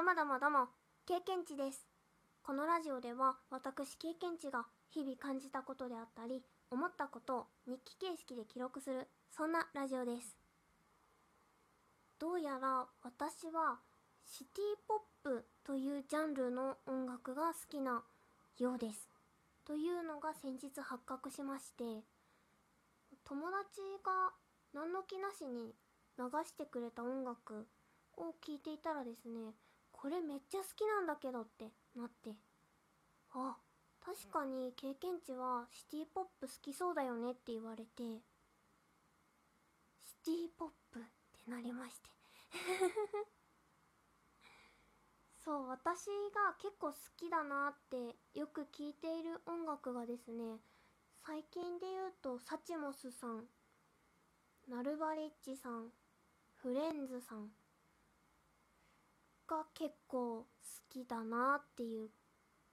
どもどもども、経験値です。このラジオでは私経験値が日々感じたことであったり、思ったことを日記形式で記録する、そんなラジオです。どうやら私はシティポップというジャンルの音楽が好きなようです。というのが先日発覚しまして、友達が何の気なしに流してくれた音楽を聴いていたらですね、これめっちゃ好きなんだけどってなって、あ、確かに経験値はシティポップ好きそうだよねって言われて、シティポップってなりまして。そう、私が結構好きだなってよく聴いている音楽がですね、最近で言うとサチモスさん、ナルバリッチさん、フレンズさんが結構好きだなっていう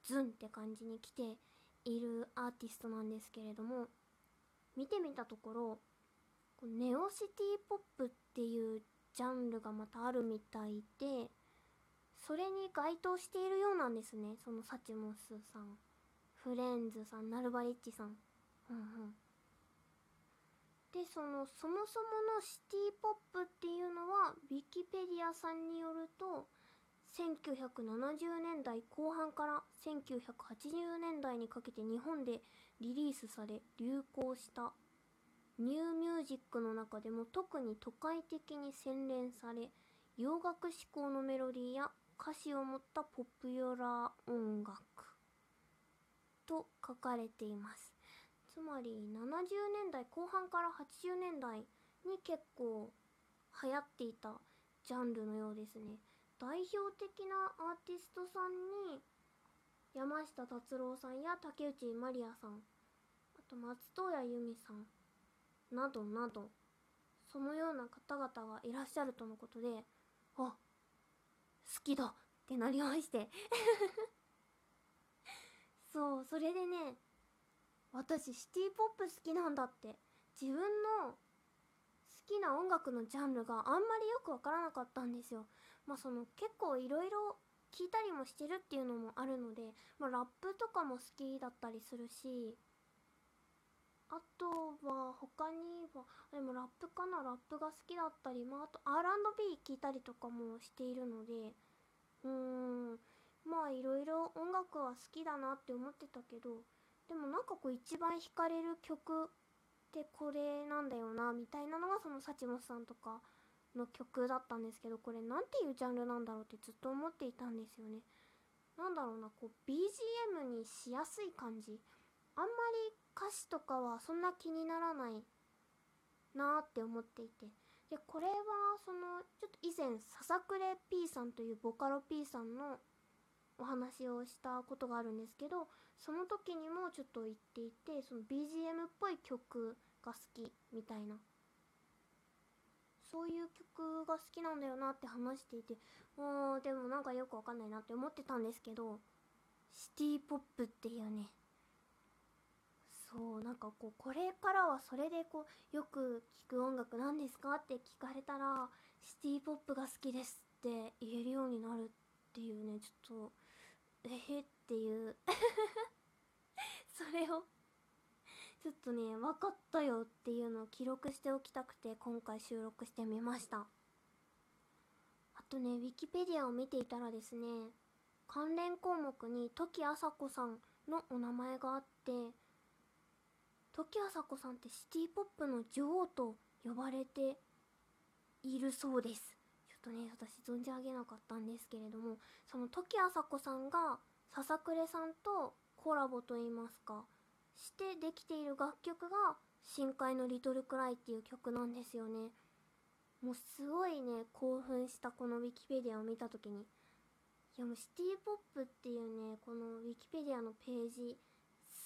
ズンって感じに来ているアーティストなんですけれども見てみたところネオシティポップっていうジャンルがまたあるみたいでそれに該当しているようなんですね。そのサチモスさんフレンズさんナルバリッチさん。うんうん。でそのそもそものシティポップっていうのはウィキペディアさんによると1970年代後半から1980年代にかけて日本でリリースされ流行したニューミュージックの中でも特に都会的に洗練され洋楽志向のメロディーや歌詞を持ったポピュラー音楽と書かれています。つまり70年代後半から80年代に結構流行っていたジャンルのようですね。代表的なアーティストさんに山下達郎さんや竹内まりやさんあと松任谷由実さんなどなどそのような方々がいらっしゃるとのことであ好きだってなりまして。そうそれでね私シティポップ好きなんだって自分のな音楽のジャンルがあんまりよくわからなかったんですよ。まあその結構いろいろ聞いたりもしてるっていうのもあるので、まあ、ラップとかも好きだったりするしあとは他にはでもラップかな？ラップが好きだったり、まあ、あと R&B 聞いたりとかもしているのでうーんまあいろいろ音楽は好きだなって思ってたけどでもなんかこう一番惹かれる曲ってこれなんだよなみたいなのがそのサチモスさんとかの曲だったんですけどこれなんていうジャンルなんだろうってずっと思っていたんですよね。なんだろうなこう BGM にしやすい感じ。あんまり歌詞とかはそんな気にならないなって思っていて。でこれはそのちょっと以前笹暮 P さんというボカロ P さんのお話をしたことがあるんですけどその時にもちょっと言っていてその BGM っぽい曲が好きみたいな。そういう曲が好きなんだよなって話していてもうでもなんかよくわかんないなって思ってたんですけどシティポップっていうね。そうなんかこうこれからはそれでこうよく聴く音楽なんですかって聞かれたらシティポップが好きですって言えるようになるっていうねちょっとえへっていう。それをちょっとね分かったよっていうのを記録しておきたくて今回収録してみました。あとねウィキペディアを見ていたらですね関連項目に時あさこさんのお名前があって時あさこさんってシティポップの女王と呼ばれているそうです。とね私存じ上げなかったんですけれどもその時あさこさんが笹暮さんとコラボといいますかしてできている楽曲が「深海のリトルクライ」っていう曲なんですよね。もうすごいね興奮したこのウィキペディアを見た時に。いやもうシティポップっていうねこのウィキペディアのページ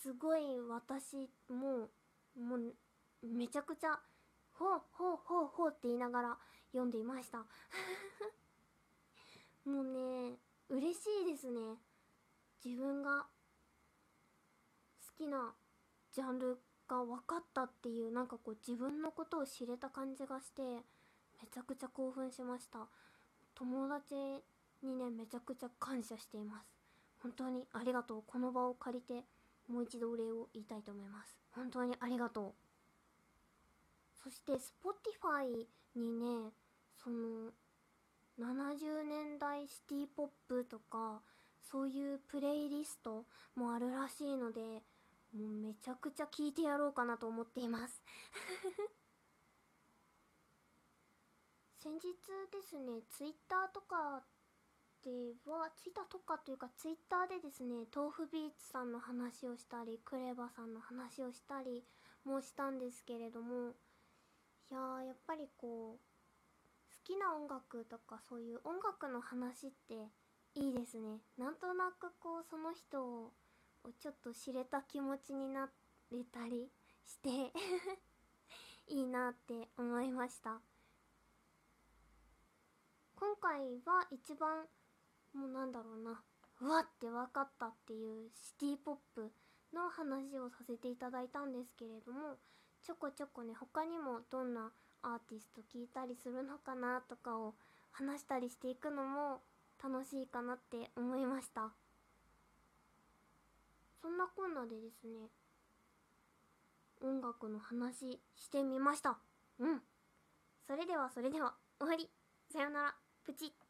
すごい私もうもうめちゃくちゃほうほうほうほうって言いながら読んでいました。もうね嬉しいですね。自分が好きなジャンルが分かったっていうなんかこう自分のことを知れた感じがしてめちゃくちゃ興奮しました。友達にねめちゃくちゃ感謝しています。本当にありがとう。この場を借りてもう一度お礼を言いたいと思います。本当にありがとう。そして Spotify にねその70年代シティポップとかそういうプレイリストもあるらしいのでもうめちゃくちゃ聞いてやろうかなと思っています。先日ですねツイッターとかではツイッターとかというかツイッターでですね豆腐ビーツさんの話をしたりクレバさんの話をしたりもしたんですけれどもいやーやっぱりこう好きな音楽とかそういう音楽の話っていいですね。なんとなくこうその人をちょっと知れた気持ちになれたりして いいなって思いました。今回は一番もうなんだろうなうわって分かったっていうシティポップの話をさせていただいたんですけれどもちょこちょこね他にもどんなアーティスト聞いたりするのかなとかを話したりしていくのも楽しいかなって思いました。そんなこんなでですね音楽の話してみました。うん。それではそれでは終わり。さよなら。プチッ。